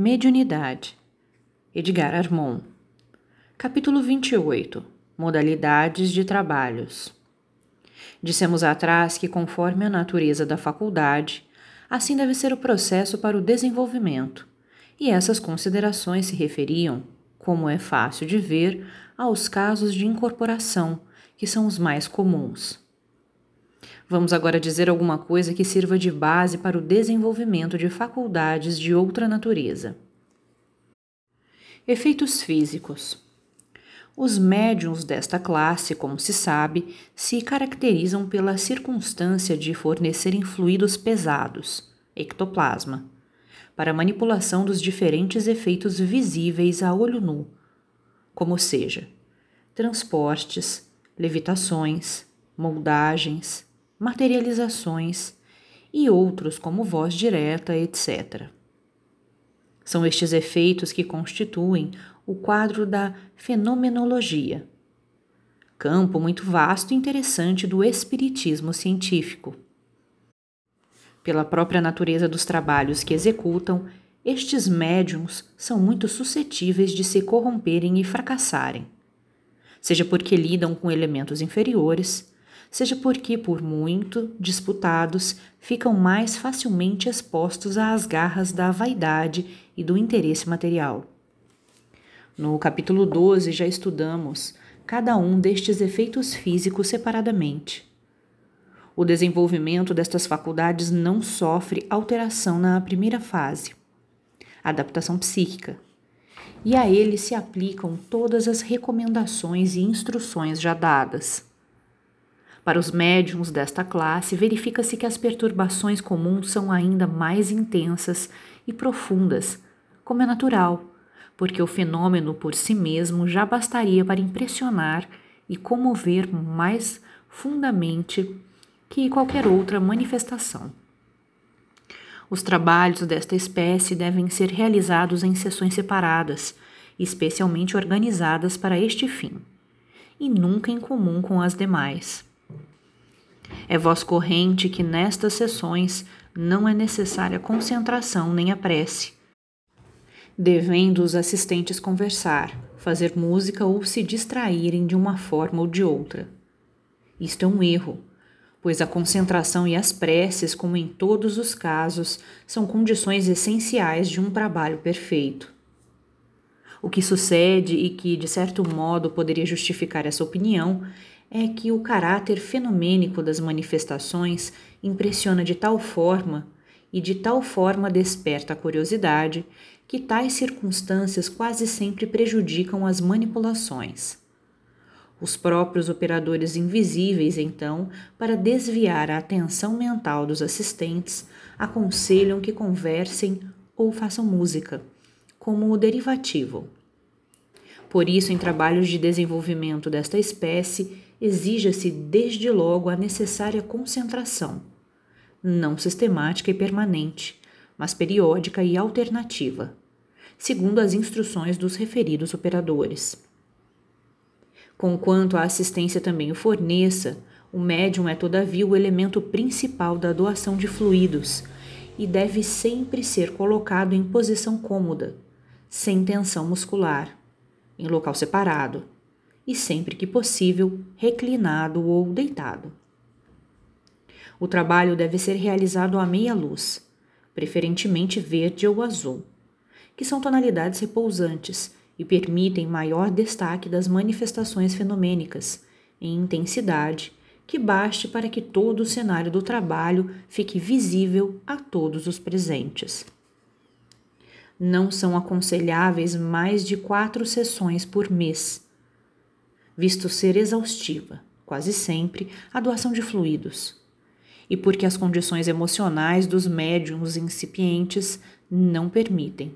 Mediunidade. Edgar Armon. Capítulo 28. Modalidades de trabalhos. Dissemos atrás que, conforme a natureza da faculdade, assim deve ser o processo para o desenvolvimento, e essas considerações se referiam, como é fácil de ver, aos casos de incorporação, que são os mais comuns. Vamos agora dizer alguma coisa que sirva de base para o desenvolvimento de faculdades de outra natureza. Efeitos físicos. Os médiums desta classe, como se sabe, se caracterizam pela circunstância de fornecerem fluidos pesados, ectoplasma, para manipulação dos diferentes efeitos visíveis a olho nu, como seja, transportes, levitações, moldagens, materializações e outros como voz direta, etc. São estes efeitos que constituem o quadro da fenomenologia, campo muito vasto e interessante do espiritismo científico. Pela própria natureza dos trabalhos que executam, estes médiums são muito suscetíveis de se corromperem e fracassarem, seja porque lidam com elementos inferiores, seja porque, por muito disputados, ficam mais facilmente expostos às garras da vaidade e do interesse material. No capítulo 12 já estudamos cada um destes efeitos físicos separadamente. O desenvolvimento destas faculdades não sofre alteração na primeira fase, adaptação psíquica, e a ele se aplicam todas as recomendações e instruções já dadas. Para os médiums desta classe, verifica-se que as perturbações comuns são ainda mais intensas e profundas, como é natural, porque o fenômeno por si mesmo já bastaria para impressionar e comover mais fundamente que qualquer outra manifestação. Os trabalhos desta espécie devem ser realizados em sessões separadas, especialmente organizadas para este fim, e nunca em comum com as demais. É voz corrente que nestas sessões não é necessária concentração nem a prece, devendo os assistentes conversar, fazer música ou se distraírem de uma forma ou de outra. Isto é um erro, pois a concentração e as preces, como em todos os casos, são condições essenciais de um trabalho perfeito. O que sucede e que, de certo modo, poderia justificar essa opinião é que o caráter fenomênico das manifestações impressiona de tal forma e de tal forma desperta a curiosidade que tais circunstâncias quase sempre prejudicam as manipulações. Os próprios operadores invisíveis, então, para desviar a atenção mental dos assistentes, aconselham que conversem ou façam música, como o derivativo. Por isso, em trabalhos de desenvolvimento desta espécie, exija-se desde logo a necessária concentração, não sistemática e permanente, mas periódica e alternativa, segundo as instruções dos referidos operadores. Conquanto a assistência também o forneça, o médium é, todavia, o elemento principal da doação de fluidos e deve sempre ser colocado em posição cômoda, sem tensão muscular, em local separado e, sempre que possível, reclinado ou deitado. O trabalho deve ser realizado à meia luz, preferentemente verde ou azul, que são tonalidades repousantes e permitem maior destaque das manifestações fenomênicas em intensidade que baste para que todo o cenário do trabalho fique visível a todos os presentes. Não são aconselháveis mais de quatro sessões por mês visto ser exaustiva, quase sempre, a doação de fluidos, e porque as condições emocionais dos médiums incipientes não permitem,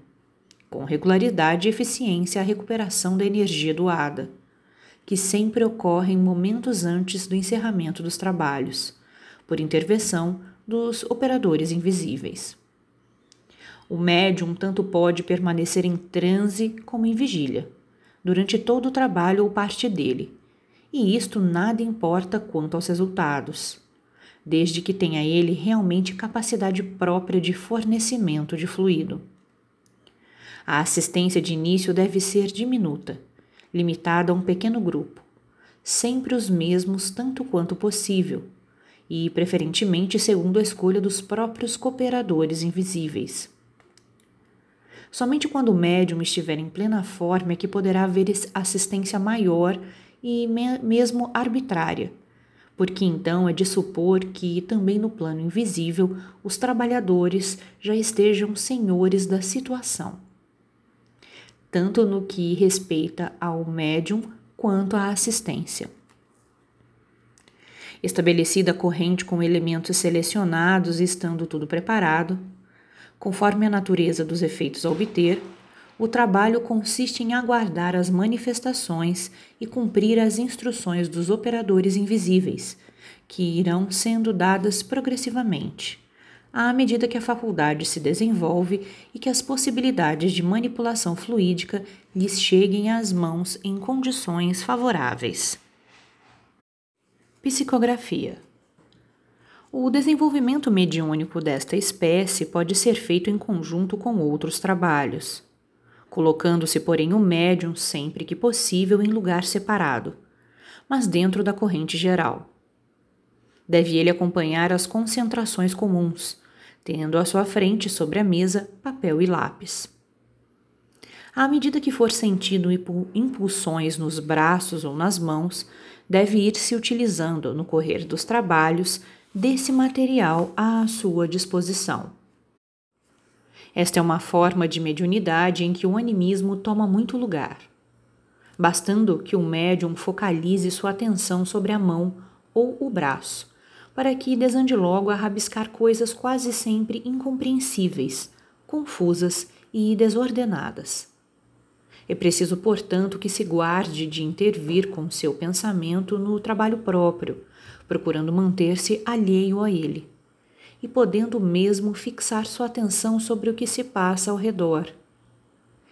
com regularidade e eficiência, a recuperação da energia doada, que sempre ocorre em momentos antes do encerramento dos trabalhos, por intervenção dos operadores invisíveis. O médium tanto pode permanecer em transe como em vigília durante todo o trabalho ou parte dele, e isto nada importa quanto aos resultados, desde que tenha ele realmente capacidade própria de fornecimento de fluido. A assistência de início deve ser diminuta, limitada a um pequeno grupo, sempre os mesmos tanto quanto possível, e preferentemente segundo a escolha dos próprios cooperadores invisíveis. Somente quando o médium estiver em plena forma é que poderá haver assistência maior e mesmo arbitrária, porque então é de supor que também no plano invisível os trabalhadores já estejam senhores da situação, tanto no que respeita ao médium quanto à assistência. Estabelecida a corrente com elementos selecionados e estando tudo preparado, Conforme a natureza dos efeitos a obter, o trabalho consiste em aguardar as manifestações e cumprir as instruções dos operadores invisíveis, que irão sendo dadas progressivamente, à medida que a faculdade se desenvolve e que as possibilidades de manipulação fluídica lhes cheguem às mãos em condições favoráveis. Psicografia o desenvolvimento mediúnico desta espécie pode ser feito em conjunto com outros trabalhos, colocando-se, porém, o médium sempre que possível em lugar separado, mas dentro da corrente geral. Deve ele acompanhar as concentrações comuns, tendo à sua frente sobre a mesa papel e lápis. À medida que for sentindo impulsões nos braços ou nas mãos, deve ir se utilizando no correr dos trabalhos desse material à sua disposição. Esta é uma forma de mediunidade em que o animismo toma muito lugar, bastando que o médium focalize sua atenção sobre a mão ou o braço, para que desande logo a rabiscar coisas quase sempre incompreensíveis, confusas e desordenadas. É preciso, portanto, que se guarde de intervir com seu pensamento no trabalho próprio, procurando manter-se alheio a ele, e podendo mesmo fixar sua atenção sobre o que se passa ao redor.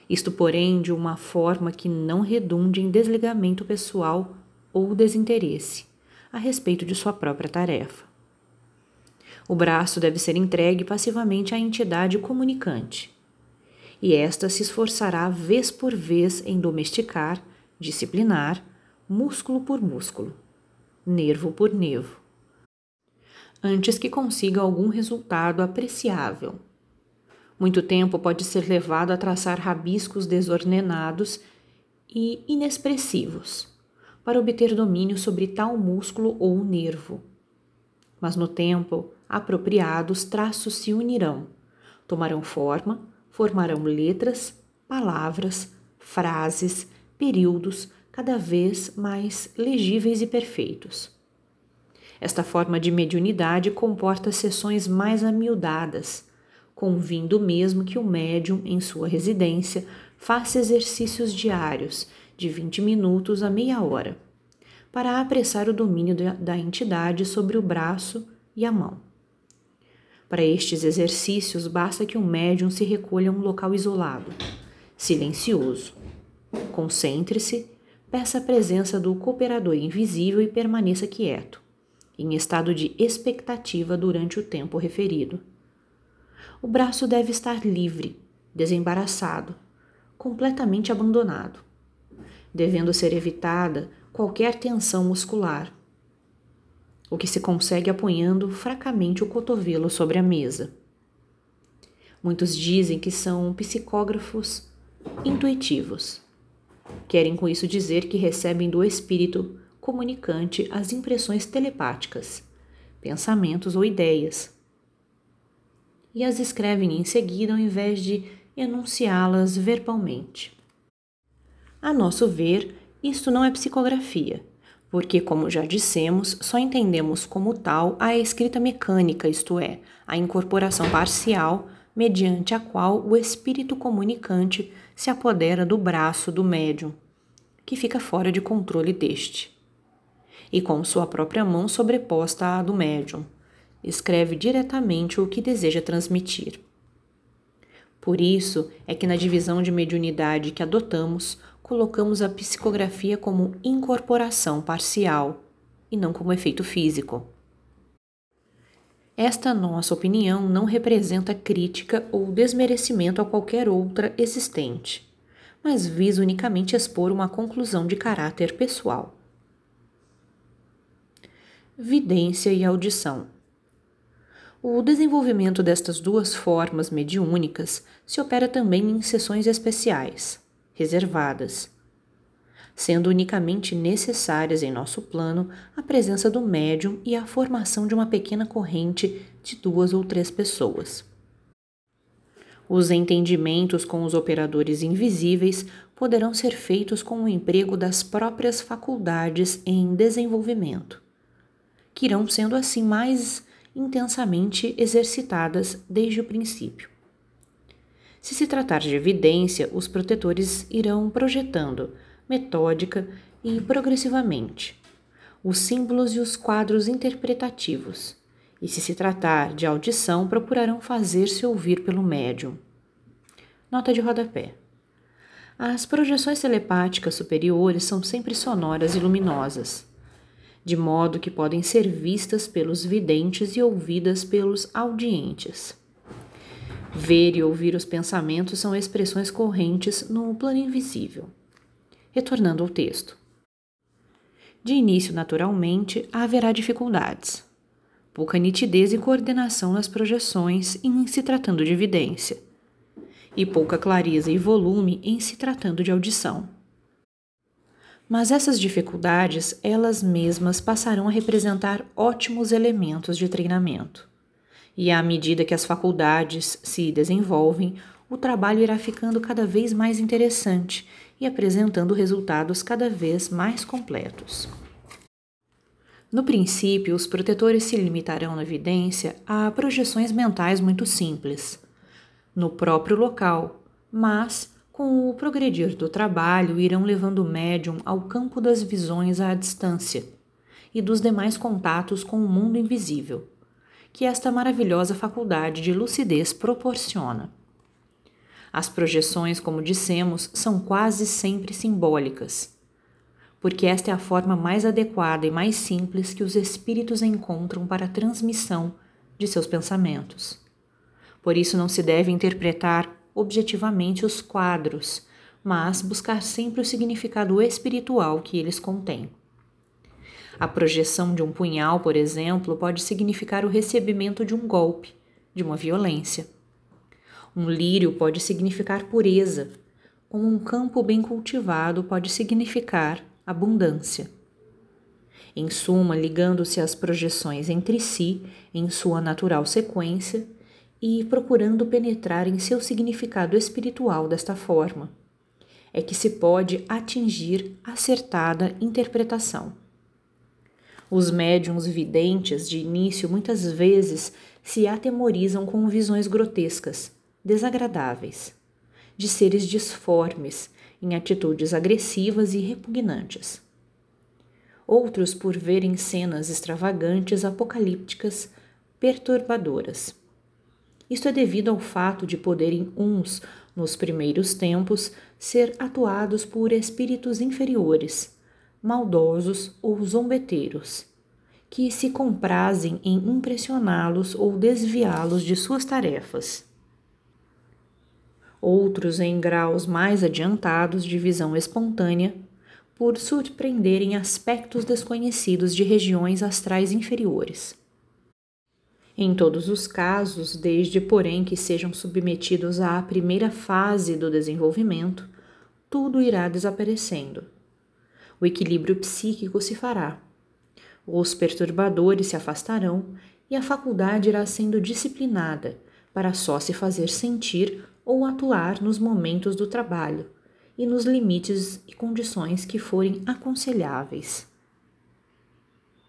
Isto, porém, de uma forma que não redunde em desligamento pessoal ou desinteresse a respeito de sua própria tarefa. O braço deve ser entregue passivamente à entidade comunicante, e esta se esforçará vez por vez em domesticar, disciplinar, músculo por músculo nervo por nervo, antes que consiga algum resultado apreciável. Muito tempo pode ser levado a traçar rabiscos desordenados e inexpressivos, para obter domínio sobre tal músculo ou nervo. Mas no tempo apropriado, os traços se unirão, tomarão forma, formarão letras, palavras, frases, períodos, cada vez mais legíveis e perfeitos. Esta forma de mediunidade comporta sessões mais amiudadas, convindo mesmo que o médium, em sua residência, faça exercícios diários de 20 minutos a meia hora, para apressar o domínio da entidade sobre o braço e a mão. Para estes exercícios, basta que o médium se recolha a um local isolado, silencioso. Concentre-se peça a presença do cooperador invisível e permaneça quieto, em estado de expectativa durante o tempo referido. O braço deve estar livre, desembaraçado, completamente abandonado, devendo ser evitada qualquer tensão muscular, o que se consegue apoiando fracamente o cotovelo sobre a mesa. Muitos dizem que são psicógrafos intuitivos. Querem com isso dizer que recebem do espírito comunicante as impressões telepáticas, pensamentos ou ideias, e as escrevem em seguida ao invés de enunciá-las verbalmente. A nosso ver, isto não é psicografia, porque, como já dissemos, só entendemos como tal a escrita mecânica, isto é, a incorporação parcial mediante a qual o espírito comunicante se apodera do braço do médium, que fica fora de controle deste, e com sua própria mão sobreposta à do médium, escreve diretamente o que deseja transmitir. Por isso é que na divisão de mediunidade que adotamos, colocamos a psicografia como incorporação parcial e não como efeito físico. Esta nossa opinião não representa crítica ou desmerecimento a qualquer outra existente, mas visa unicamente expor uma conclusão de caráter pessoal. Vidência e audição. O desenvolvimento destas duas formas mediúnicas se opera também em sessões especiais, reservadas, sendo unicamente necessárias em nosso plano a presença do médium e a formação de uma pequena corrente de duas ou três pessoas. Os entendimentos com os operadores invisíveis poderão ser feitos com o emprego das próprias faculdades em desenvolvimento, que irão sendo assim mais intensamente exercitadas desde o princípio. Se se tratar de evidência, os protetores irão projetando, metódica e progressivamente, os símbolos e os quadros interpretativos, e se se tratar de audição, procurarão fazer-se ouvir pelo médium. Nota de rodapé. As projeções telepáticas superiores são sempre sonoras e luminosas, de modo que podem ser vistas pelos videntes e ouvidas pelos audientes. Ver e ouvir os pensamentos são expressões correntes no plano invisível. Retornando ao texto. De início, naturalmente, haverá dificuldades. Pouca nitidez e coordenação nas projeções em se tratando de evidência, e pouca clareza e volume em se tratando de audição. Mas essas dificuldades, elas mesmas passarão a representar ótimos elementos de treinamento. E à medida que as faculdades se desenvolvem, o trabalho irá ficando cada vez mais interessante e apresentando resultados cada vez mais completos. No princípio, os protetores se limitarão na evidência a projeções mentais muito simples, no próprio local, mas, com o progredir do trabalho, irão levando o médium ao campo das visões à distância e dos demais contatos com o mundo invisível, que esta maravilhosa faculdade de lucidez proporciona. As projeções, como dissemos, são quase sempre simbólicas, porque esta é a forma mais adequada e mais simples que os espíritos encontram para a transmissão de seus pensamentos. Por isso, não se deve interpretar objetivamente os quadros, mas buscar sempre o significado espiritual que eles contêm. A projeção de um punhal, por exemplo, pode significar o recebimento de um golpe, de uma violência. Um lírio pode significar pureza, como um campo bem cultivado pode significar abundância. Em suma, ligando-se as projeções entre si em sua natural sequência e procurando penetrar em seu significado espiritual desta forma, é que se pode atingir acertada interpretação. Os médiums videntes de início muitas vezes se atemorizam com visões grotescas desagradáveis, de seres disformes, em atitudes agressivas e repugnantes. Outros por verem cenas extravagantes, apocalípticas, perturbadoras. Isto é devido ao fato de poderem uns, nos primeiros tempos, ser atuados por espíritos inferiores, maldosos ou zombeteiros, que se comprazem em impressioná-los ou desviá-los de suas tarefas outros em graus mais adiantados de visão espontânea, por surpreenderem aspectos desconhecidos de regiões astrais inferiores. Em todos os casos, desde porém que sejam submetidos à primeira fase do desenvolvimento, tudo irá desaparecendo. O equilíbrio psíquico se fará. Os perturbadores se afastarão e a faculdade irá sendo disciplinada para só se fazer sentir ou atuar nos momentos do trabalho e nos limites e condições que forem aconselháveis.